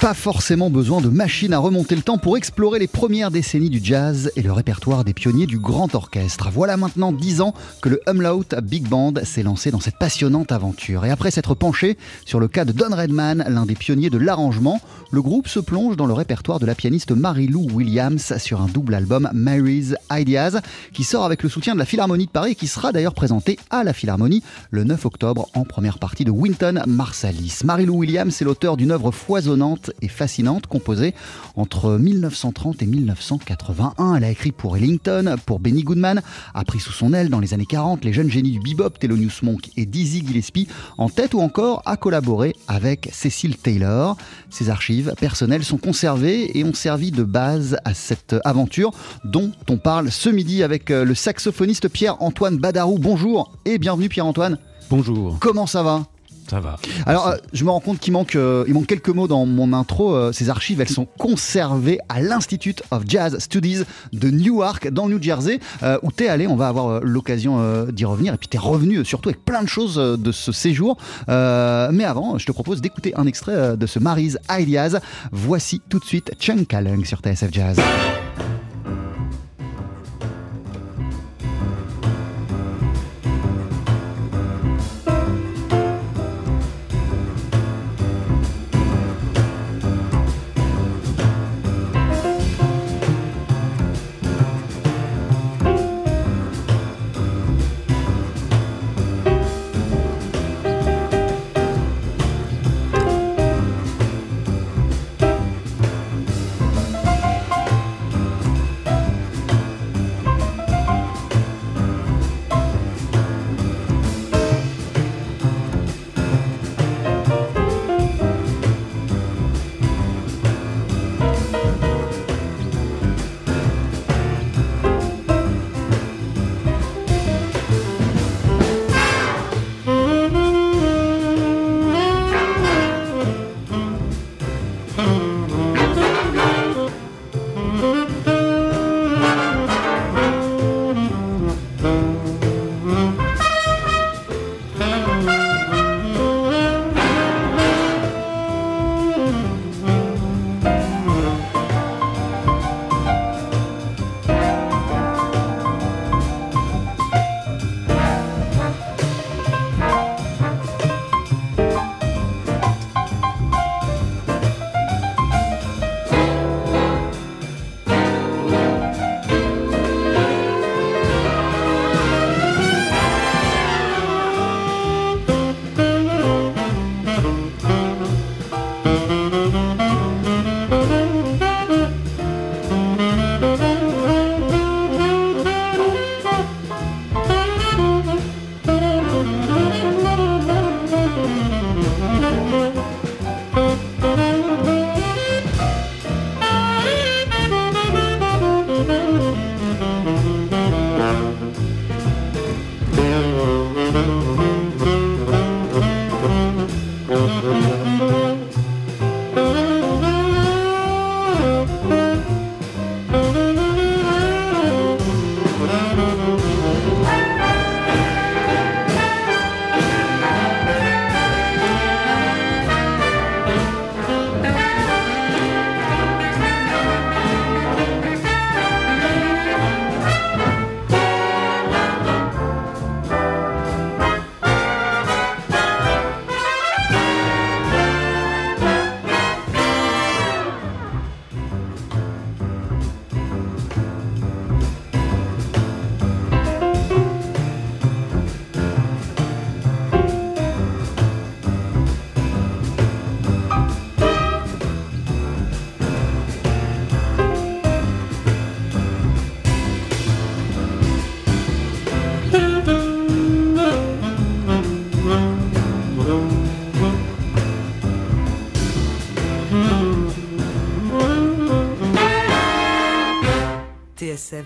Pas forcément besoin de machines à remonter le temps pour explorer les premières décennies du jazz et le répertoire des pionniers du grand orchestre. Voilà maintenant dix ans que le Umlaut Big Band s'est lancé dans cette passionnante aventure. Et après s'être penché sur le cas de Don Redman, l'un des pionniers de l'arrangement, le groupe se plonge dans le répertoire de la pianiste Mary-Lou Williams sur un double album Mary's Ideas qui sort avec le soutien de la Philharmonie de Paris et qui sera d'ailleurs présenté à la Philharmonie le 9 octobre en première partie de Winton Marsalis. Mary-Lou Williams est l'auteur d'une œuvre foisonnante et fascinante composée entre 1930 et 1981. Elle a écrit pour Ellington, pour Benny Goodman, a pris sous son aile dans les années 40 les jeunes génies du bebop, Thelonious Monk et Dizzy Gillespie en tête ou encore a collaboré avec Cecil Taylor. Ses archives personnelles sont conservées et ont servi de base à cette aventure dont on parle ce midi avec le saxophoniste Pierre-Antoine Badarou. Bonjour et bienvenue Pierre-Antoine. Bonjour. Comment ça va? Ça va. Alors, euh, je me rends compte qu'il manque, euh, il manque quelques mots dans mon intro. Euh, ces archives, elles sont conservées à l'Institute of Jazz Studies de Newark, dans le New Jersey, où tu es allé. On va avoir l'occasion d'y revenir. Et puis, tu es revenu surtout avec plein de choses de ce séjour. mais avant, je te propose d'écouter un extrait de ce Mary's Ideas. Voici tout de suite Chunkalung sur TSF Jazz.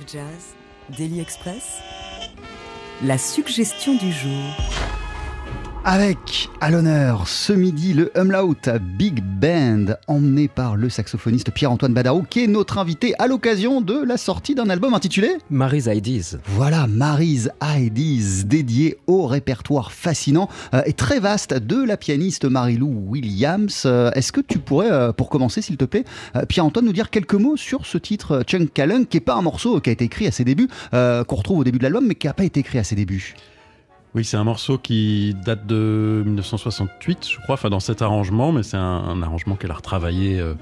Jazz, Daily Express, la suggestion du jour. Avec à l'honneur ce midi le Umlaut Big Band emmené par le saxophoniste Pierre-Antoine Badarou qui est notre invité à l'occasion de la sortie d'un album intitulé Mary's Ideas. Voilà, Mary's Ideas dédié au répertoire fascinant euh, et très vaste de la pianiste Marilou Williams. Euh, Est-ce que tu pourrais, euh, pour commencer s'il te plaît, Pierre-Antoine nous dire quelques mots sur ce titre Chunk Kalung qui est pas un morceau qui a été écrit à ses débuts, qu'on retrouve au début de l'album mais qui n'a pas été écrit à ses débuts? Oui, c'est un morceau qui date de 1968, je crois, enfin dans cet arrangement, mais c'est un, arrangement qu'elle a retravaillé. euh,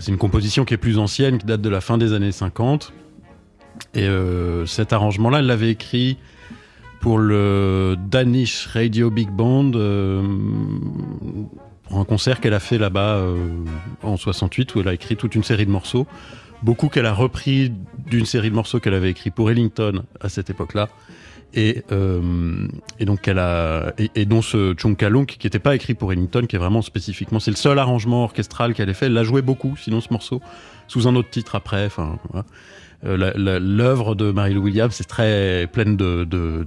c'est une composition qui est plus ancienne, qui date de la fin des années 50. Et euh, cet arrangement-là, elle l'avait écrit pour le Danish Radio Big Band, euh, pour un concert qu'elle a fait là-bas en 68, où elle a écrit toute une série de morceaux. Beaucoup qu'elle a repris d'une série de morceaux qu'elle avait écrit pour Ellington à cette époque-là et, euh, et donc elle a et, et dont ce Chunkalunk qui n'était pas écrit pour Ellington qui est vraiment spécifiquement c'est le seul arrangement orchestral qu'elle ait fait elle l'a joué beaucoup sinon ce morceau sous un autre titre après enfin. Euh, l'œuvre de Mary Williams c'est très pleine de, de,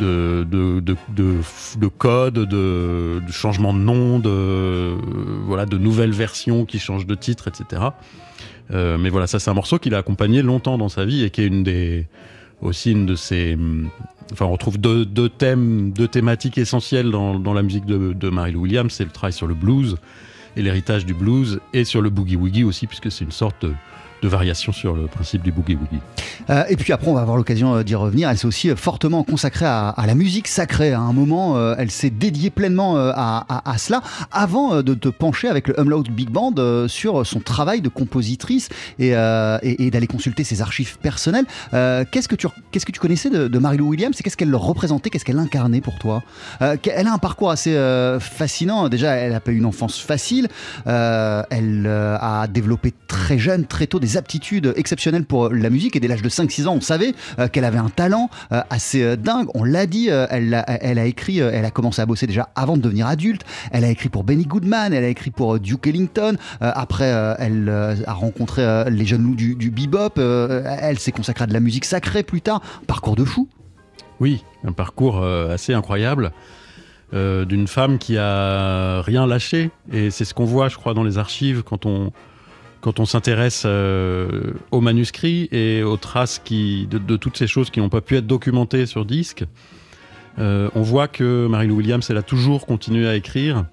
de, de, de codes, de, de changements de nom, de, voilà, de nouvelles versions qui changent de titre, etc. Euh, mais voilà, ça c'est un morceau qu'il a accompagné longtemps dans sa vie et qui est une des, aussi une de ses. hum, Enfin, on retrouve deux, thèmes, deux thématiques essentielles dans, la musique de, de Mary Lou Williams. C'est le travail sur le blues et l'héritage du blues et sur le boogie woogie aussi, puisque c'est une sorte de, de variation sur le principe du boogie woogie. Euh, et puis après, on va avoir l'occasion euh, d'y revenir. Elle s'est aussi euh, fortement consacrée à, la musique sacrée. À un moment, elle s'est dédiée pleinement à, cela avant de te pencher avec le Umlaut Big Band sur son travail de compositrice et, d'aller consulter ses archives personnelles. Qu'est-ce que tu qu'est-ce que tu connaissais de, de Mary Lou Williams et qu'est-ce qu'elle représentait, qu'est-ce qu'elle incarnait pour toi? Elle a un parcours assez fascinant. Déjà, elle a pas eu une enfance facile. Elle a développé très jeune, très tôt, des aptitudes exceptionnelles pour la musique. Et dès l'âge de 5-6 ans, on savait euh, qu'elle avait un talent euh, assez euh, dingue. On l'a dit, euh, elle, a, elle a écrit, euh, elle a commencé à bosser déjà avant de devenir adulte. Elle a écrit pour Benny Goodman, elle a écrit pour euh, Duke Ellington. Euh, après, euh, elle euh, a rencontré euh, les jeunes loups du, bebop. Euh, elle s'est consacrée à de la musique sacrée plus tard. Parcours de fou. Oui, un parcours euh, assez incroyable euh, d'une femme qui a rien lâché. Et c'est ce qu'on voit, je crois, dans les archives quand on, quand on s'intéresse euh, aux manuscrits et aux traces de, toutes ces choses qui n'ont pas pu être documentées sur disque. Euh, on voit que Mary-Lou Williams, elle a toujours continué à écrire,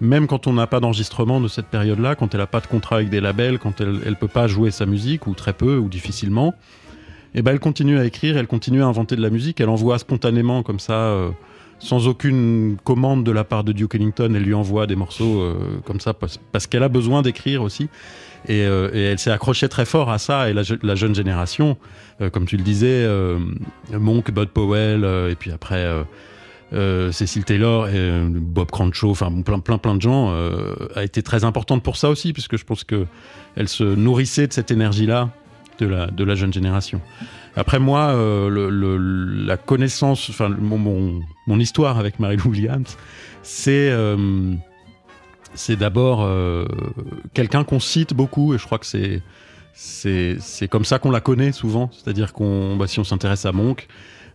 même quand on n'a pas d'enregistrement de cette période-là, quand elle n'a pas de contrat avec des labels, quand elle ne peut pas jouer sa musique, ou très peu, ou difficilement. Et ben elle continue à écrire, elle continue à inventer de la musique, elle envoie spontanément comme ça, euh, sans aucune commande de la part de Duke Ellington, elle lui envoie des morceaux comme ça parce qu'elle a besoin d'écrire aussi. Et, euh, et elle s'est accrochée très fort à ça. Et la, je- la jeune génération, euh, comme tu le disais, euh, Monk, Bud Powell, et puis après Cecil Taylor et Bob Crancho, enfin plein, plein, plein de gens, a été très importante pour ça aussi, puisque je pense que elle se nourrissait de cette énergie-là de la, jeune génération. Après moi, la connaissance, enfin mon, histoire avec Mary-Lou Williams, c'est c'est d'abord euh, quelqu'un qu'on cite beaucoup, et je crois que c'est c'est comme ça qu'on la connaît souvent. C'est-à-dire qu'on, bah, si on s'intéresse à Monk,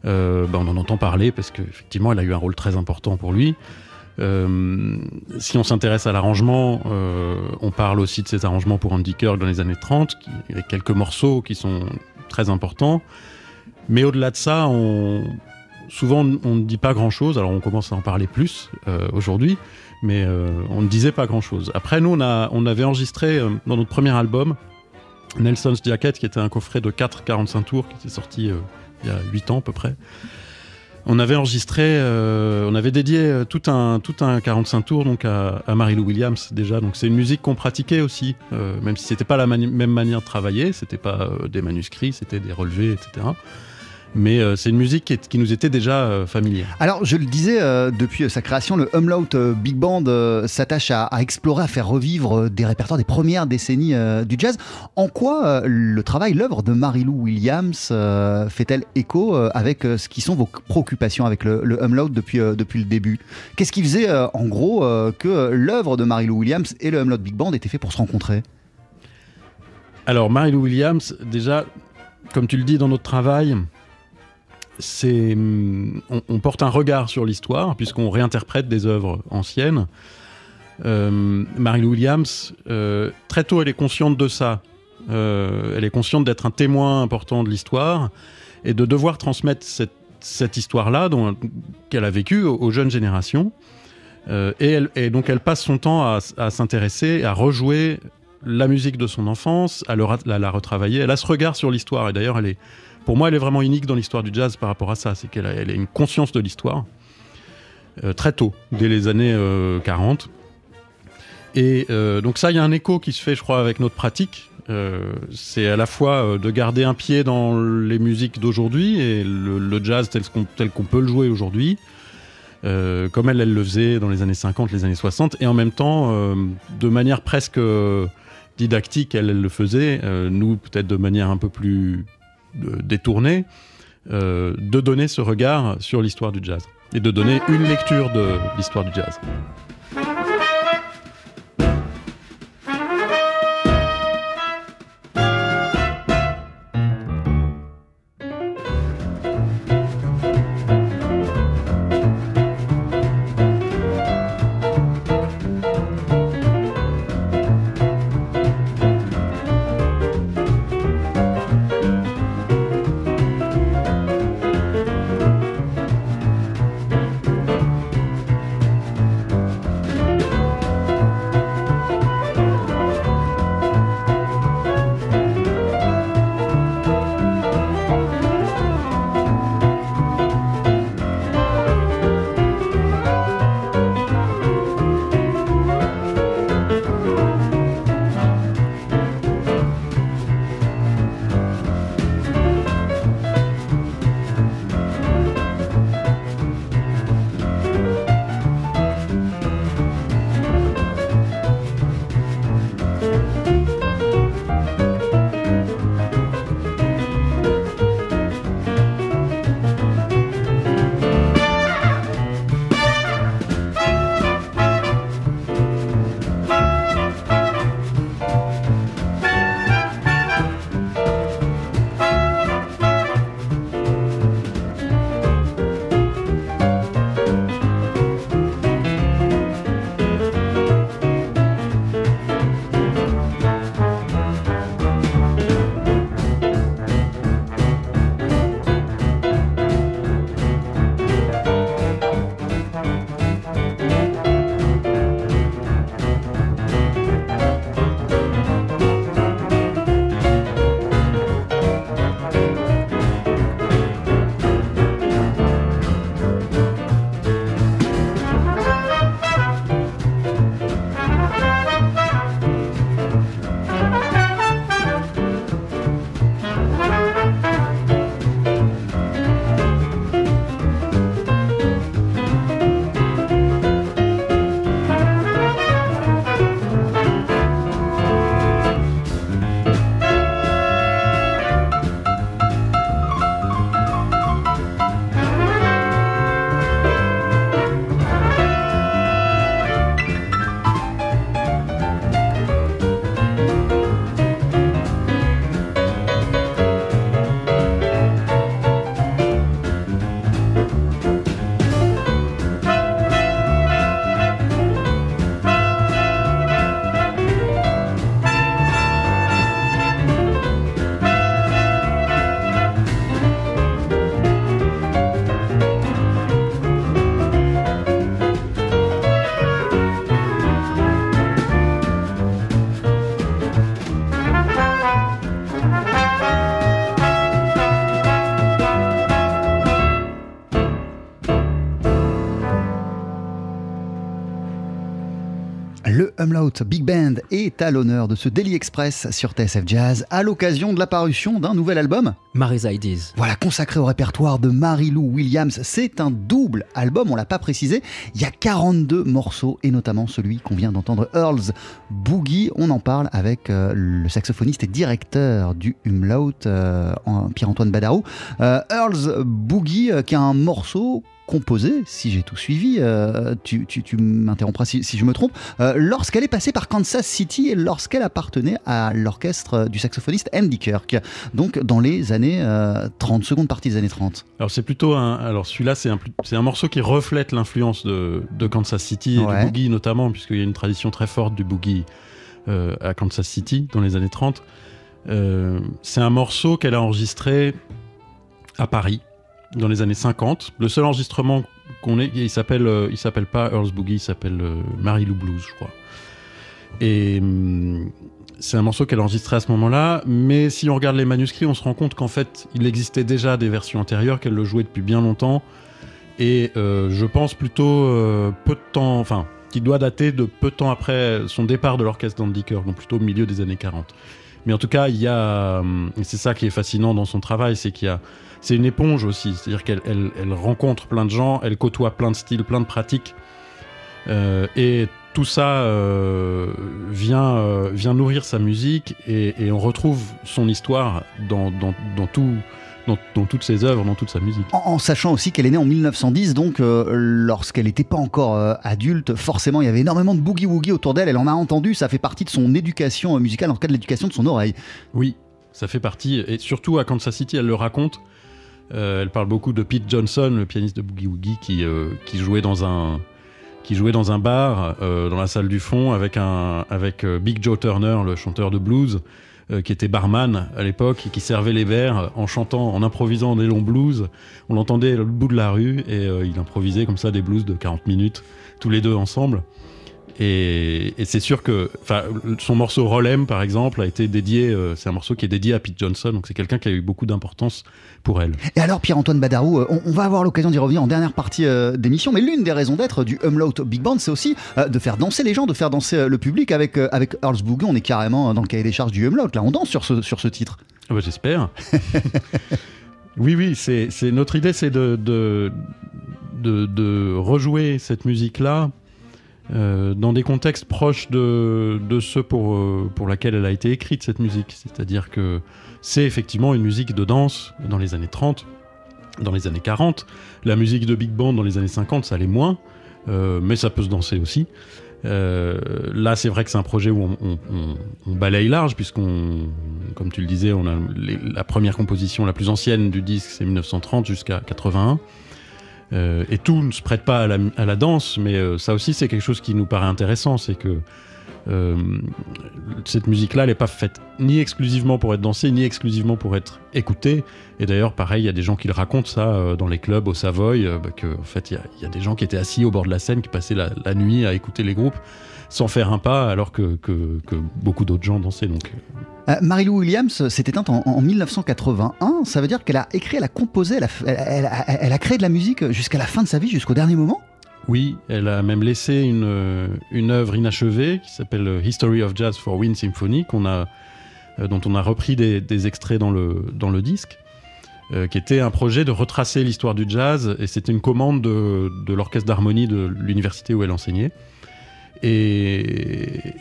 euh, bah, on en entend parler parce qu'effectivement, elle a eu un rôle très important pour lui. Euh, si on s'intéresse à l'arrangement, on parle aussi de ces arrangements pour Andy Kirk dans les années 30, qui, avec quelques morceaux qui sont très importants. Mais au-delà de ça, on, souvent on ne dit pas grand-chose. Alors on commence à en parler plus euh, aujourd'hui, mais euh, on ne disait pas grand-chose. Après, nous, on, avait enregistré euh, dans notre premier album Nelson's Jacket, qui était un coffret de 4 45 tours, qui était sorti il y a 8 ans à peu près. On avait enregistré, on avait dédié tout un, tout un 45 tours donc à, à Mary-Lou Williams déjà. Donc c'est une musique qu'on pratiquait aussi, même si c'était pas la même manière de travailler, c'était pas des manuscrits, c'était des relevés, etc. Mais euh, c'est une musique qui, est- qui nous était déjà euh, familière. Alors, je le disais, euh, depuis sa création, le Umlaut euh, Big Band s'attache à, à explorer, à faire revivre des répertoires des premières décennies du jazz. En quoi le travail, l'œuvre de Mary-Lou Williams fait-elle écho avec ce qui sont vos préoccupations avec le, le depuis, depuis le début? Qu'est-ce qui faisait, en gros, que l'œuvre de Mary-Lou Williams et le Umlaut Big Band étaient faits pour se rencontrer? Alors, Mary-Lou Williams, déjà, comme tu le dis dans notre travail, hum, on, porte un regard sur l'histoire, puisqu'on réinterprète des œuvres anciennes. Euh, Mary-Lou Williams, euh, très tôt, elle est consciente de ça. Euh, elle est consciente d'être un témoin important de l'histoire et de devoir transmettre cette, histoire-là qu'elle a vécue aux, jeunes générations. Euh, et, elle- donc, elle passe son temps à, s'intéresser, à rejouer la musique de son enfance, à la retravailler. Elle a ce regard sur l'histoire. Et d'ailleurs, elle est, pour moi, elle est vraiment unique dans l'histoire du jazz par rapport à ça. C'est qu'elle a, une conscience de l'histoire euh, très tôt, dès les années euh, 40. Et euh, donc ça, il y a un écho qui se fait, je crois, avec notre pratique. Euh, c'est à la fois euh, de garder un pied dans les musiques d'aujourd'hui et le, jazz tel qu'on tel qu'on peut le jouer aujourd'hui, euh, comme elle, elle le faisait dans les années 50, les années 60, et en même temps, euh, de manière presque euh, didactique, elle, elle le faisait, euh, nous peut-être de manière un peu plus détournée, euh, de donner ce regard sur l'histoire du jazz et de donner une lecture de l'histoire du jazz. Big Band est à l'honneur de ce Daily Express sur TSF Jazz à l'occasion de la parution d'un nouvel album. Mary's Ideas. Voilà, consacré au répertoire de Mary-Lou Williams. C'est un double album, on l'a pas précisé. Il y a 42 morceaux et notamment celui qu'on vient d'entendre, Earl's Boogie. On en parle avec euh, le saxophoniste et directeur du Umlaut, euh, Pierre-Antoine Badarou. Euh, Earl's Boogie, qui est un morceau composée, si j'ai tout suivi, euh, tu, tu, tu m'interrompras si, si, je me trompe, euh, lorsqu'elle est passée par Kansas City et lorsqu'elle appartenait à l'orchestre du saxophoniste Andy Kirk, donc dans les années 30, seconde partie des années 30. Alors c'est plutôt un... Alors celui-là, c'est un, c'est un morceau qui reflète l'influence de, de, Kansas City, et du boogie notamment, puisqu'il y a une tradition très forte du boogie à Kansas City dans les années 30. c'est un morceau qu'elle a enregistré à Paris dans les années 50. Le seul enregistrement qu'on ait, il s'appelle, euh, il s'appelle pas Earl's Boogie, il s'appelle euh, Mary Lou Blues, je crois. Et hum, c'est un morceau qu'elle a enregistré à ce moment-là, mais si on regarde les manuscrits, on se rend compte qu'en fait, il existait déjà des versions antérieures, qu'elle le jouait depuis bien longtemps, et euh, je pense plutôt peu de temps, enfin, qui doit dater de peu de temps après son départ de l'orchestre d'Andy Kirk, donc plutôt au milieu des années 40. Mais en tout cas, il y a, et c'est ça qui est fascinant dans son travail, c'est qu'il y a c'est une éponge aussi, c'est-à-dire qu'elle elle, rencontre plein de gens, elle côtoie plein de styles, plein de pratiques, euh, et tout ça euh, vient, euh, vient nourrir sa musique, et, on retrouve son histoire dans, dans tout. Dans, toutes ses œuvres, dans toute sa musique. En, sachant aussi qu'elle est née en 1910, donc lorsqu'elle n'était pas encore adulte, forcément il y avait énormément de boogie-woogie autour d'elle, elle en a entendu, ça fait partie de son éducation musicale, en tout cas de l'éducation de son oreille. Oui, ça fait partie, et surtout à Kansas City, elle le raconte, euh, elle parle beaucoup de Pete Johnson, le pianiste de Boogie Woogie, qui, euh, qui jouait dans un qui jouait dans un bar euh, dans la salle du fond avec un avec Big Joe Turner, le chanteur de blues, qui était barman à l'époque et qui servait les verres en chantant, en improvisant des longs blues. On l'entendait au bout de la rue et il improvisait comme ça des blues de 40 minutes tous les deux ensemble. Et, c'est sûr que son morceau Rollem, par exemple, a été dédié, euh, c'est un morceau qui est dédié à Pete Johnson, donc c'est quelqu'un qui a eu beaucoup d'importance pour elle. Et alors, Pierre-Antoine Badarou, euh, on, va avoir l'occasion d'y revenir en dernière partie euh, d'émission, mais l'une des raisons d'être du Umlaut Big Band, c'est aussi de faire danser les gens, de faire danser le public avec, avec Earl's Boogie. On est carrément dans le cahier des charges du Umlaut, là, on danse sur ce, sur ce titre. Ah bah, J'espère. oui, oui, c'est notre idée, c'est de, de, de rejouer cette musique-là euh, dans des contextes proches de, ceux pour, euh, pour laquelle elle a été écrite, cette musique. C'est-à-dire que c'est effectivement une musique de danse dans les années 30, dans les années 40. La musique de big band dans les années 50, ça l'est moins, euh, mais ça peut se danser aussi. là, c'est vrai que c'est un projet où on, on, balaye large, puisqu'on, comme tu le disais, on a la première composition la plus ancienne du disque, c'est 1930 jusqu'à 81. Euh, et tout ne se prête pas à la, danse, mais euh, ça aussi c'est quelque chose qui nous paraît intéressant, c'est que euh, cette musique-là, elle n'est pas faite ni exclusivement pour être dansée, ni exclusivement pour être écoutée. Et d'ailleurs, pareil, il y a des gens qui le racontent ça dans les clubs au Savoy, bah, en fait, il y, a des gens qui étaient assis au bord de la scène, qui passaient la, nuit à écouter les groupes sans faire un pas, alors que, que, que beaucoup d'autres gens dansaient. Donc, euh, Marilou Williams s'est éteinte en, 1981. Ça veut dire qu'elle a écrit, elle a composé, elle a, créé de la musique jusqu'à la fin de sa vie, jusqu'au dernier moment? Oui, elle a même laissé une, une œuvre inachevée qui s'appelle History of Jazz for Wind Symphony, a, euh, dont on a repris des, extraits dans le, dans le disque, euh, qui était un projet de retracer l'histoire du jazz, et c'était une commande de, de l'orchestre d'harmonie de l'université où elle enseignait. Et,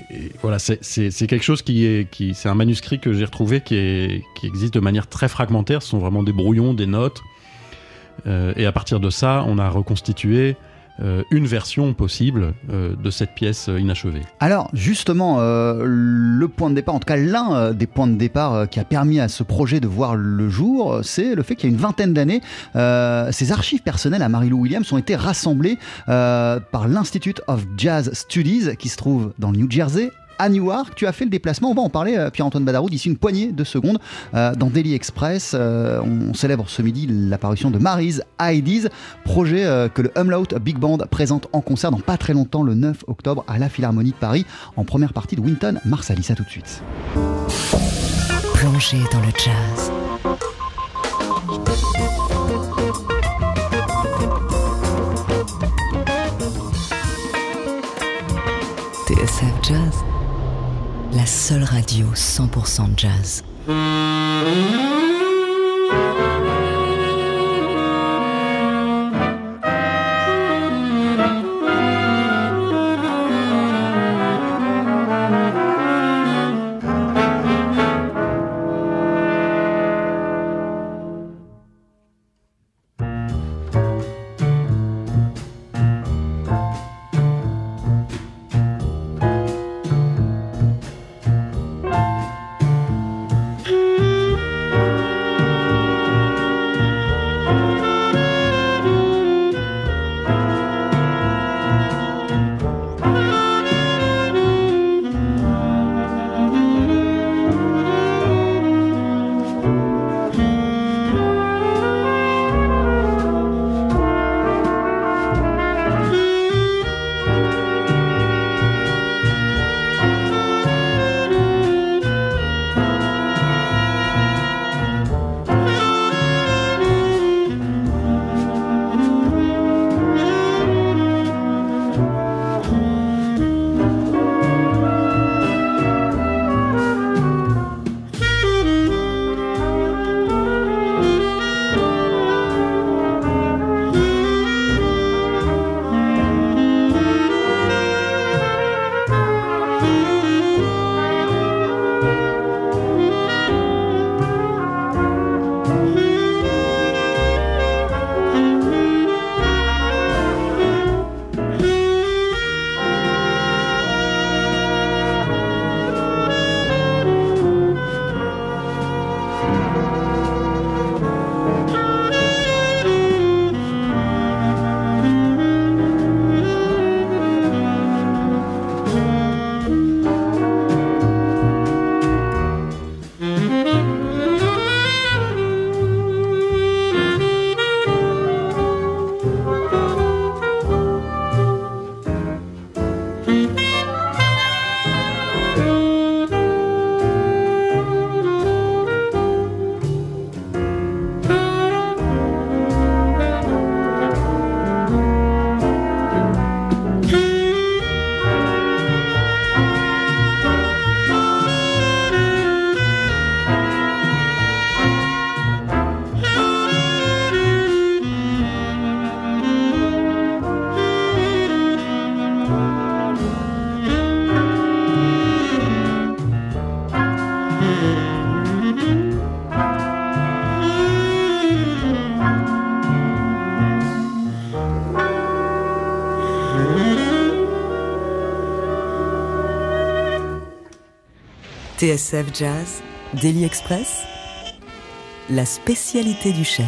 voilà, c'est quelque chose qui est, qui, c'est un manuscrit que j'ai retrouvé qui, existe de manière très fragmentaire. Ce sont vraiment des brouillons, des notes. Euh, et à partir de ça, on a reconstitué euh, une version possible euh, de cette pièce inachevée. Alors justement, le point de départ, en tout cas l'un des points de départ qui a permis à ce projet de voir le jour, c'est le fait qu'il y a une vingtaine d'années, ces archives personnelles à Marilou Williams ont été rassemblées par l'Institute of Jazz Studies qui se trouve dans le New Jersey à Newark. Tu as fait le déplacement, on va en parler, euh, Pierre-Antoine Badarou, d'ici une poignée de secondes euh, dans Daily Express. Euh, on célèbre ce midi l'apparition de Mary's IDs, projet que le Umlaut Big Band présente en concert dans pas très longtemps, le 9 octobre, à la Philharmonie de Paris, en première partie de Winton Marsalis. À tout de suite. Plongé dans le jazz. TSF Jazz la seule radio 100% jazz. TSF Jazz, Daily Express, la spécialité du chef.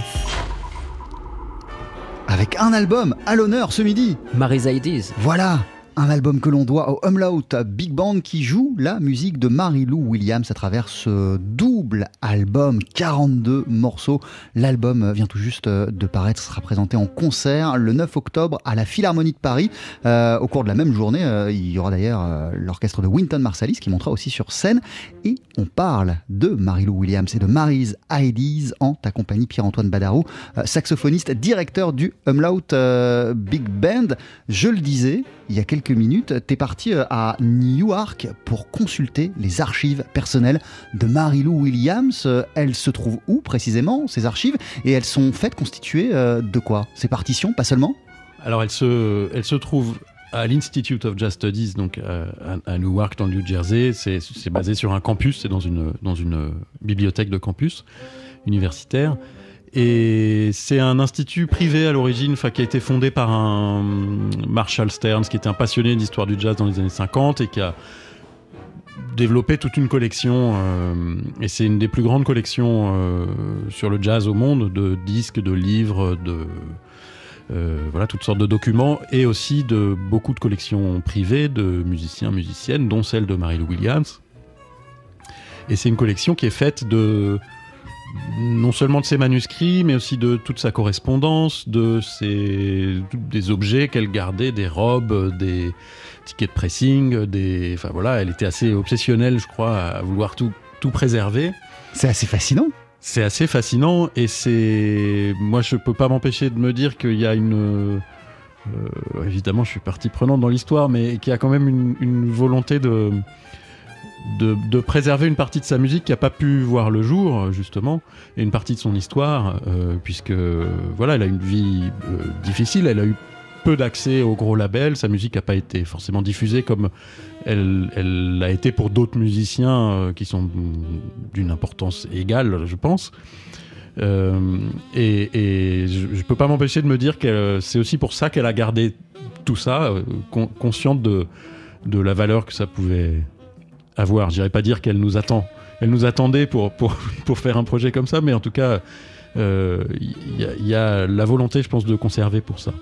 Avec un album à l'honneur ce midi. Marie Zaidiz. Voilà, un album que l'on doit au Umlaut Big Band qui joue la musique de Mary-Lou Williams à travers ce double album, 42 morceaux. L'album vient tout juste de paraître, sera présenté en concert le 9 octobre à la Philharmonie de Paris. Euh, au cours de la même journée, euh, il y aura d'ailleurs euh, l'orchestre de Winton Marsalis qui montera aussi sur scène. Et on parle de Mary-Lou Williams et de Mary's Ideas en ta compagnie Pierre-Antoine Badarou, euh, saxophoniste, directeur du Umlaut euh, Big Band. Je le disais, il y a quelques minutes, tu es parti euh, à Newark pour consulter les archives personnelles de Mary-Lou Williams. Euh, Elles se trouvent où précisément, ces archives Et elles sont faites constituées euh, de quoi? Ces partitions, pas seulement? Alors, elle se, elle se trouve à l'Institute of Jazz Studies, donc euh, à, Newark, dans le New Jersey. C'est basé sur un campus, c'est dans une, dans une bibliothèque de campus universitaire. Et c'est un institut privé à l'origine, qui a été fondé par un Marshall Stearns, qui était un passionné d'histoire du jazz dans les années 50 et qui a développé toute une collection. euh, et c'est une des plus grandes collections euh, sur le jazz au monde, de disques, de livres, de euh, voilà toutes sortes de documents, et aussi de beaucoup de collections privées de musiciens, musiciennes, dont celle de Mary Lou Williams. Et c'est une collection qui est faite de non seulement de ses manuscrits, mais aussi de toute sa correspondance, de ses, des objets qu'elle gardait, des robes, des tickets de pressing, des, enfin voilà, elle était assez obsessionnelle, je crois, à vouloir tout, tout préserver. C'est assez fascinant. C'est assez fascinant et c'est, moi, je peux pas m'empêcher de me dire qu'il y a une, euh, évidemment, je suis partie prenante dans l'histoire, mais qu'il y a quand même une, une volonté de de, préserver une partie de sa musique qui n'a pas pu voir le jour, justement, et une partie de son histoire, euh, puisque voilà, elle a une vie euh, difficile, elle a eu peu d'accès aux gros labels, sa musique n'a pas été forcément diffusée comme elle, elle l'a été pour d'autres musiciens euh, qui sont d'une importance égale, je pense. Et, je, je peux pas m'empêcher de me dire que c'est aussi pour ça qu'elle a gardé tout ça, con- consciente de la valeur que ça pouvait avoir. J'irais pas dire qu'elle nous attend. Elle nous attendait pour, pour, pour faire un projet comme ça, mais en tout cas, euh, il y, a- il y a la volonté, je pense, de conserver pour ça.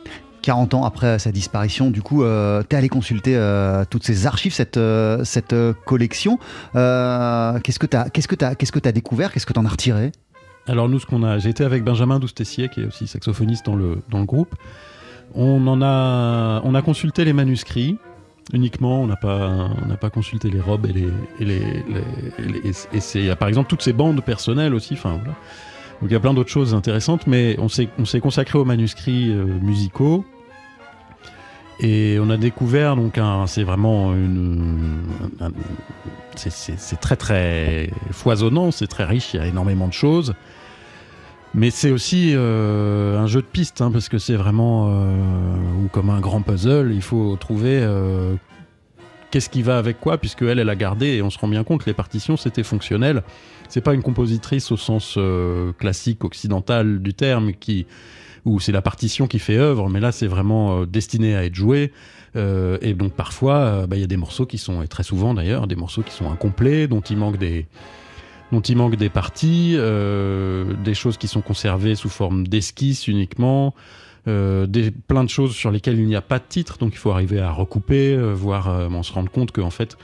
40 ans après sa disparition, du coup, euh, tu es allé consulter euh, toutes ces archives, cette, euh, cette euh, collection. Euh, qu'est-ce que tu as, qu'est-ce que t'as- qu'est-ce que découvert Qu'est-ce que tu en as retiré? Alors nous, ce qu'on a, j'ai été avec Benjamin Doustessier, qui est aussi saxophoniste dans le, dans le groupe. On en a, on a consulté les manuscrits uniquement. On n'a pas, pas consulté les robes et les, et les, c'est, par exemple toutes ces bandes personnelles aussi. Enfin voilà. Donc il y a plein d'autres choses intéressantes, mais on s'est, on s'est consacré aux manuscrits euh, musicaux. Et on a découvert donc c'est vraiment une, un- c'est, c'est- c'est très très foisonnant, c'est très riche, il y a énormément de choses. Mais c'est aussi euh, un jeu de pistes, hein, parce que c'est vraiment euh, ou comme un grand puzzle, il faut trouver euh, qu'est-ce qui va avec quoi, puisque elle, elle a gardé, et on se rend bien compte, les partitions, c'était fonctionnel. C'est pas une compositrice au sens euh, classique occidental du terme, qui où c'est la partition qui fait œuvre, mais là, c'est vraiment euh, destiné à être joué. Euh, et donc parfois, bah, il y a des morceaux qui sont, et très souvent d'ailleurs, des morceaux qui sont incomplets, dont il manque des, dont il manque des parties, euh, des choses qui sont conservées sous forme d'esquisse uniquement, euh, des, plein de choses sur lesquelles il n'y a pas de titre, donc il faut arriver à recouper, euh, voir, euh, on se rendre compte qu'en fait,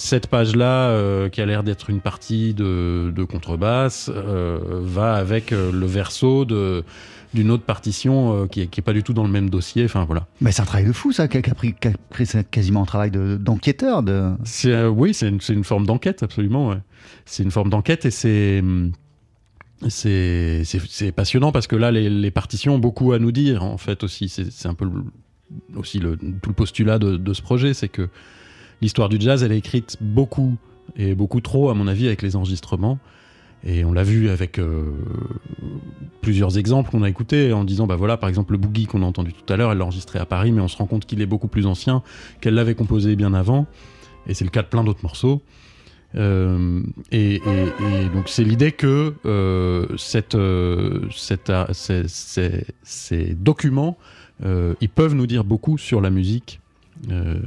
cette page-là, euh, qui a l'air d'être une partie de, de contrebasse, euh, va avec euh, le verso de d'une autre partition euh, qui, est, qui est pas du tout dans le même dossier. Enfin voilà. Mais c'est un travail de fou, ça, qui a, pris, qui a pris- c'est quasiment un travail de- d'enquêteur. De, C'est euh, oui, c'est une, forme d'enquête absolument. ouais. C'est une forme d'enquête et c'est hum, c'est passionnant parce que là les, les partitions ont beaucoup à nous dire en fait aussi. C'est c'est un peu le- aussi le, tout le postulat de, de ce projet, c'est que l'histoire du jazz elle est écrite beaucoup et beaucoup trop à mon avis avec les enregistrements. Et on l'a vu avec euh, plusieurs exemples qu'on a écoutés en disant, bah voilà, par exemple, le boogie qu'on a entendu tout à l'heure, elle l'a enregistré à Paris, mais on se rend compte qu'il est beaucoup plus ancien, qu'elle l'avait composé bien avant. Et c'est le cas de plein d'autres morceaux. Euh, et, donc c'est l'idée que euh, ces, ces- documents, ils peuvent nous dire beaucoup sur la musique euh,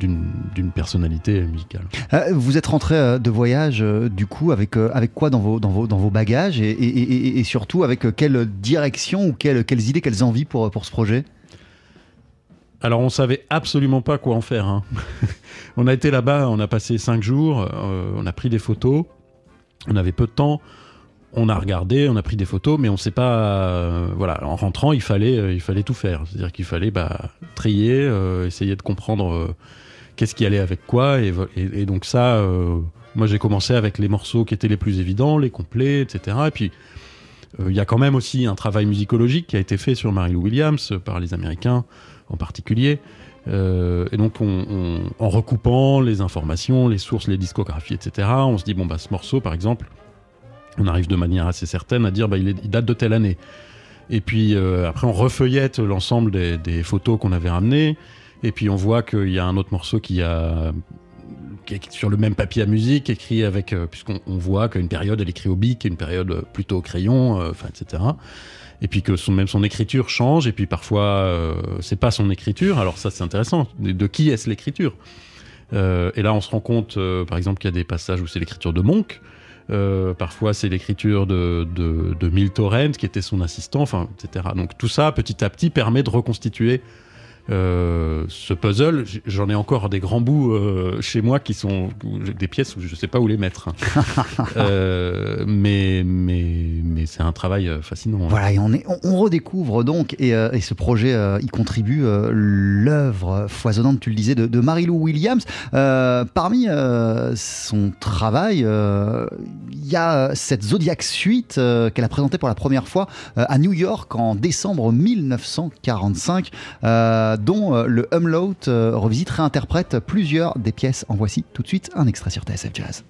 d'une personnalité musicale. Euh, vous êtes rentré euh, de voyage, euh, du coup, avec, euh, avec quoi dans vos, dans vos, dans vos bagages et, et- et- et surtout avec quelle direction ou quelles, quelles idées, quelles envies pour, pour ce projet? Alors on savait absolument pas quoi en faire. hein. on a été là-bas, on a passé cinq jours, on a pris des photos, on avait peu de temps, on a regardé, on a pris des photos, mais on sait pas. euh, voilà, en rentrant, il fallait, euh, il fallait tout faire. C'est-à-dire qu'il fallait bah, trier, euh, essayer de comprendre qu'est-ce qui allait avec quoi, et, donc ça. moi, j'ai commencé avec les morceaux qui étaient les plus évidents, les complets, etc. Et puis, il y a quand même aussi un travail musicologique qui a été fait sur Mary-Lou Williams par les Américains en particulier. Et donc, on- on- en recoupant les informations, les sources, les discographies, etc., on se dit, bon, bah, ce morceau, par exemple, on arrive de manière assez certaine à dire, bah, il, date de telle année. Et puis, euh, après, on refeuillette l'ensemble des, photos qu'on avait ramenées. Et puis, on voit qu'il y a un autre morceau qui est sur le même papier à musique, écrit avec, euh, puisqu'on on voit qu'une période elle écrit au bic, une période euh, plutôt au crayon, etc. Et puis que même son écriture change, et puis parfois c'est pas son écriture. Alors ça c'est intéressant. De, de qui est-ce l'écriture? Et là on se rend compte, par exemple, qu'il y a des passages où c'est l'écriture de Monk. Euh, parfois c'est l'écriture de, de, de Torrent qui était son assistant, enfin, etc. Donc tout ça petit à petit permet de reconstituer euh, ce puzzle, j'en ai encore des grands bouts euh, chez moi qui sont des pièces où je sais pas où les mettre. Euh, mais mais mais c'est un travail fascinant. hein. Voilà, et on, est, on, on redécouvre donc, et, et ce projet y contribue, l'œuvre foisonnante, tu le disais, de, de Marie-Lou Williams. Parmi son travail, il y a cette Zodiac Suite qu'elle a présentée pour la première fois à New York en décembre 1945, euh, dont euh, le Umlaut euh, revisite, réinterprète plusieurs des pièces. En voici tout de suite un extrait sur TSF Jazz.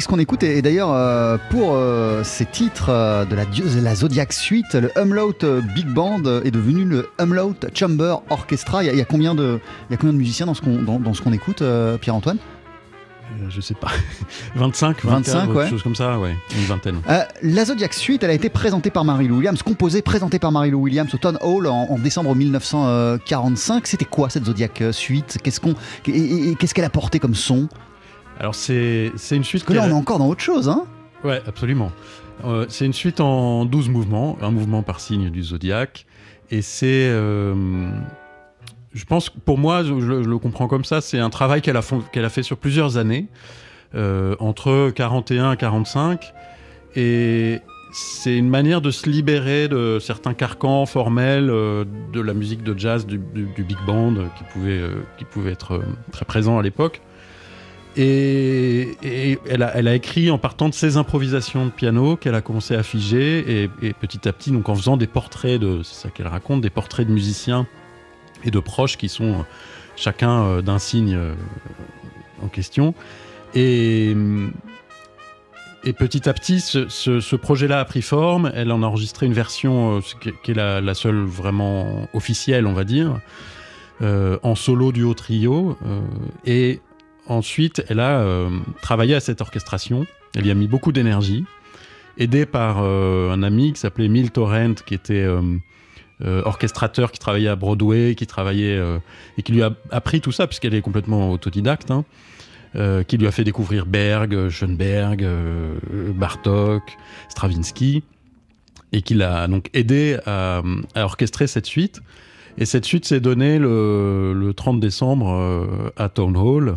Ce qu'on écoute et, et d'ailleurs euh, pour euh, ces titres euh, de la, Dieu- la Zodiac Suite, le Umlaut Big Band est devenu le Umlaut Chamber Orchestra. Il y a, il y a combien de il y a combien de musiciens dans ce qu'on dans, dans écoute, Pierre-Antoine? Je sais pas. 25, 25, 24, ouais. quelque chose comme ça, ouais, une vingtaine. Euh, La Zodiac Suite, elle a été présentée par Marie-Lou Williams, composée, présentée par Marie-Lou Williams au Town Hall en, en décembre 1945. C'était quoi cette Zodiac Suite? Qu'est-ce qu'on qu'est-ce qu'elle a porté comme son? Alors c'est une suite que là, on est- encore dans autre chose, hein Ouais, absolument. Euh, c'est une suite en 12 mouvements, un mouvement par signe du zodiaque. Et c'est. euh, je pense, que pour moi, je, le- je le comprends comme ça, c'est un travail qu'elle a, qu'elle a fait sur plusieurs années, euh, entre 41 et 45. Et c'est une manière de se libérer de certains carcans formels de la musique de jazz, du, du- du big band, qui pouvait, qui pouvait être très présent à l'époque. Et, elle, a, écrit en partant de ses improvisations de piano qu'elle a commencé à figer et, et petit à petit, donc en faisant des portraits de, c'est ça qu'elle raconte, des portraits de musiciens et de proches qui sont euh, chacun euh, d'un signe euh, en question. Et, et petit à petit, ce, projet-là a pris forme. Elle en a enregistré une version qui est- la, seule vraiment officielle, on va dire, en solo duo trio. et ensuite, elle a euh, travaillé à cette orchestration. Elle y a mis beaucoup d'énergie, aidée par euh, un ami qui s'appelait Emile Torrent, qui était euh, orchestrateur, qui travaillait à Broadway, qui travaillait et qui lui a appris tout ça puisqu'elle est complètement autodidacte. hein, qui lui a fait découvrir Berg, Schoenberg, Bartok, Stravinsky, et qui l'a donc aidé à, orchestrer cette suite. Et cette suite s'est donnée le, le 30 décembre à Town Hall.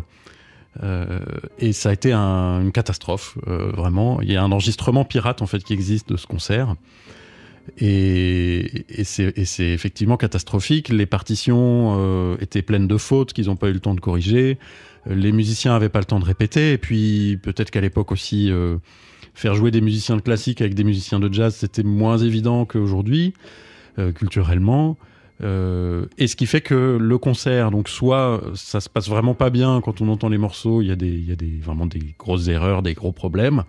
Euh, et ça a été un- une catastrophe, euh, vraiment. Il y a un enregistrement pirate en fait qui existe de ce concert. Et, c'est effectivement catastrophique. Les partitions euh, étaient pleines de fautes qu'ils n'ont pas eu le temps de corriger. Les musiciens n'avaient pas le temps de répéter. Et puis peut-être qu'à l'époque aussi, faire jouer des musiciens de classique avec des musiciens de jazz, c'était moins évident qu'aujourd'hui, culturellement. Euh, et ce qui fait que le concert, donc soit ça se passe vraiment pas bien quand on entend les morceaux, il y a, des, y a des, vraiment des grosses erreurs, des gros problèmes,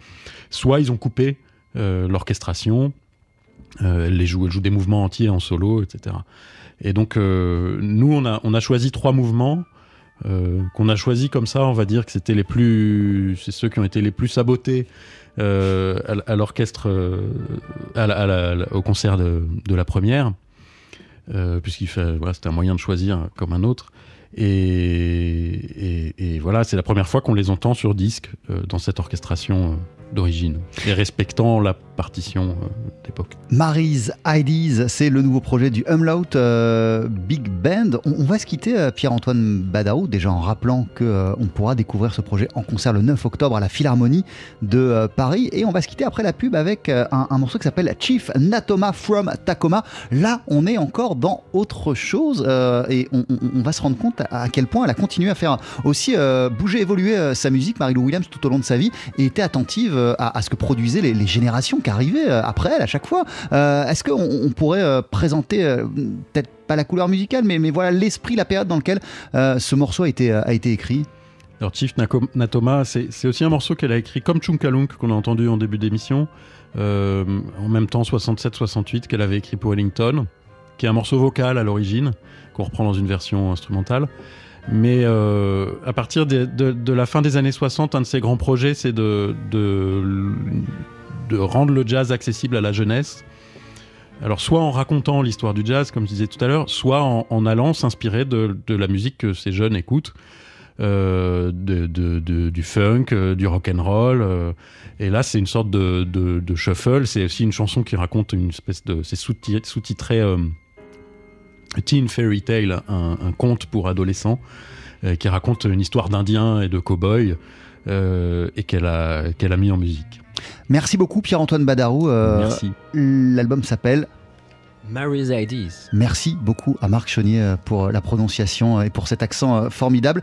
soit ils ont coupé euh, l'orchestration, euh, elle joue, joue des mouvements entiers en solo, etc. Et donc euh, nous on a, on a choisi trois mouvements qu'on a choisi comme ça, on va dire que c'était les plus, c'est ceux qui ont été les plus sabotés à, l'orchestre, au concert de la première euh, puisqu'il fait, voilà, c'était un moyen de choisir comme un autre. Et, et- voilà, c'est la première fois qu'on les entend sur disque euh, dans cette orchestration euh, d'origine, et respectant la partition euh, d'époque. Mary's Ideas, c'est le nouveau projet du Umlaut euh, Big Band. On, va se quitter, euh, Pierre-Antoine Badarou, déjà en rappelant que euh, pourra découvrir ce projet en concert le 9 octobre à la Philharmonie de Paris. Et on va se quitter après la pub avec un, morceau qui s'appelle Chief Natoma from Tacoma. Là, on est encore dans autre chose et on, va se rendre compte à, quel point elle a continué à faire aussi bouger, évoluer sa musique, Marie-Lou Williams, tout au long de sa vie, et était attentive à, à ce que produisaient les, générations qui arrivaient euh, après elle à chaque fois. Euh, Est-ce qu'on on pourrait euh, présenter, euh, peut-être pas la couleur musicale, mais, voilà l'esprit, la période dans laquelle euh, ce morceau a été, écrit? Alors Chief Natoma, c'est aussi un morceau qu'elle a écrit comme Chunkalunk qu'on a entendu en début d'émission, euh, en même temps 67-68 qu'elle avait écrit pour Ellington, qui est un morceau vocal à l'origine, qu'on reprend dans une version instrumentale. Mais euh, à partir de, la fin des années 60, un de ses grands projets, c'est de, rendre le jazz accessible à la jeunesse. Alors soit en racontant l'histoire du jazz, comme je disais tout à l'heure, soit en, allant s'inspirer de, la musique que ces jeunes écoutent euh, du funk, euh, du rock and roll. et là, c'est une sorte de, shuffle. C'est aussi une chanson qui raconte une espèce de. C'est sous-ti- sous-titré Teen Fairy Tale, un, un conte pour adolescents, euh, qui raconte une histoire d'Indiens et de cow-boys. euh, et qu'elle a, qu'elle a mis en musique. Merci beaucoup Pierre-Antoine Badarou. Euh, Merci. L'album s'appelle Mary's Ideas. Merci beaucoup à Marc Chaunier euh, pour la prononciation et pour cet accent formidable.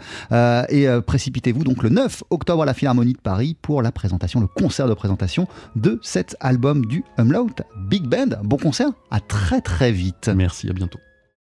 Et précipitez-vous donc le 9 octobre à la Philharmonie de Paris pour la présentation, le concert de présentation de cet album du Umlaut Big Band. Bon concert, à très très vite. Merci, à bientôt.